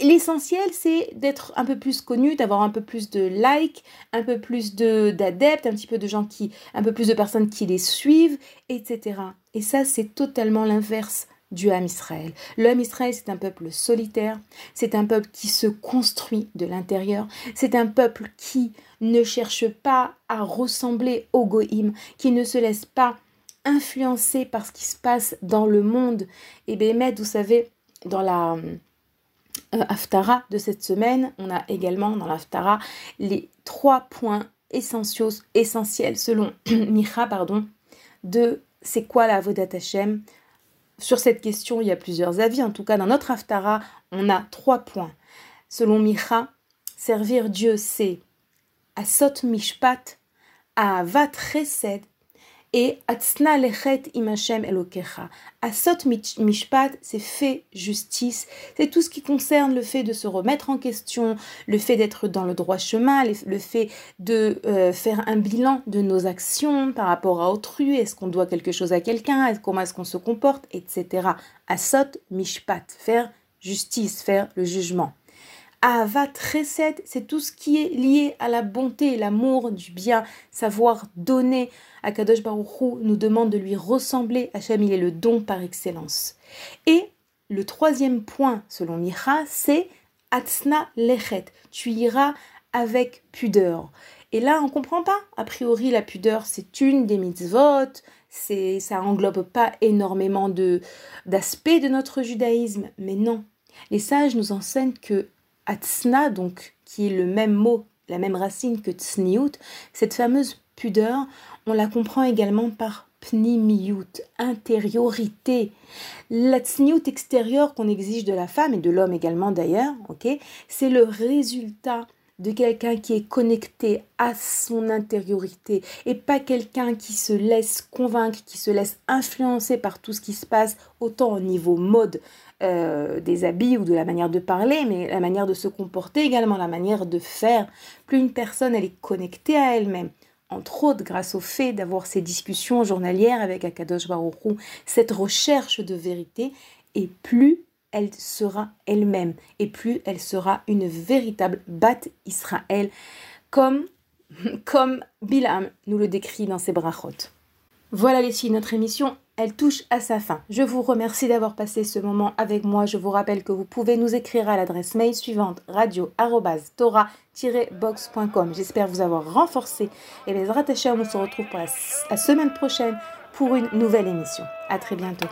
L'essentiel, c'est d'être un peu plus connu, d'avoir un peu plus de likes, un peu plus d'adeptes, un petit peu de gens qui, un peu plus de personnes qui les suivent, etc. Et ça, c'est totalement l'inverse du Ham Israël. Le Ham Israël, c'est un peuple solitaire, c'est un peuple qui se construit de l'intérieur, c'est un peuple qui ne cherche pas à ressembler au Goïm, qui ne se laisse pas influencer par ce qui se passe dans le monde. Et Bémet, vous savez, dans la euh, Aftara de cette semaine, on a également dans l'Aftara les trois points essentiels, selon Micha, pardon, de c'est quoi la Avodat Hashem. Sur cette question, il y a plusieurs avis. En tout cas, dans notre Aftara, on a trois points. Selon Micha, servir Dieu, c'est Asot Mishpat, Avat Chesed et Atzna lechet imachem elokecha. Asot mishpat, c'est fait justice. C'est tout ce qui concerne le fait de se remettre en question, le fait d'être dans le droit chemin, le fait de euh, faire un bilan de nos actions par rapport à autrui. Est-ce qu'on doit quelque chose à quelqu'un? Comment est-ce qu'on se comporte? Etc. Asot mishpat, faire justice, faire le jugement. Avat Chesed, c'est tout ce qui est lié à la bonté, l'amour du bien, savoir donner. Akadosh Baruch nous demande de lui ressembler. Hachem, il est le don par excellence. Et le troisième point, selon Micha, c'est Atzna Lechet. Tu iras avec pudeur. Et là, on ne comprend pas. A priori, la pudeur, c'est une des mitzvot. C'est, ça englobe pas énormément de, d'aspects de notre judaïsme. Mais non. Les sages nous enseignent que Atzna, donc, qui est le même mot, la même racine que tsniout, cette fameuse pudeur, on la comprend également par pnimiyut, intériorité. La tsniout extérieure qu'on exige de la femme et de l'homme également d'ailleurs, c'est le résultat de quelqu'un qui est connecté à son intériorité et pas quelqu'un qui se laisse convaincre, qui se laisse influencer par tout ce qui se passe, autant au niveau mode euh, des habits ou de la manière de parler, mais la manière de se comporter également, la manière de faire. Plus une personne elle est connectée à elle-même, entre autres grâce au fait d'avoir ces discussions journalières avec Akadosh Baruch cette recherche de vérité, et plus elle sera elle-même et plus elle sera une véritable Bat Israël, comme, comme Bilam nous le décrit dans ses brachot. Voilà les filles, notre émission, elle touche à sa fin. Je vous remercie d'avoir passé ce moment avec moi. Je vous rappelle que vous pouvez nous écrire à l'adresse mail suivante radio-tora-box.com. J'espère vous avoir renforcé. Et les rattachés, on se retrouve pour la, semaine prochaine pour une nouvelle émission. À très bientôt.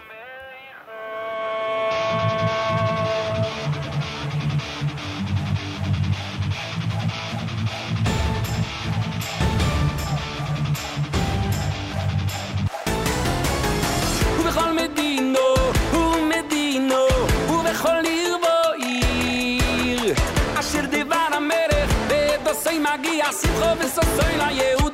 מגיע שמחו וסוסוי ליהודים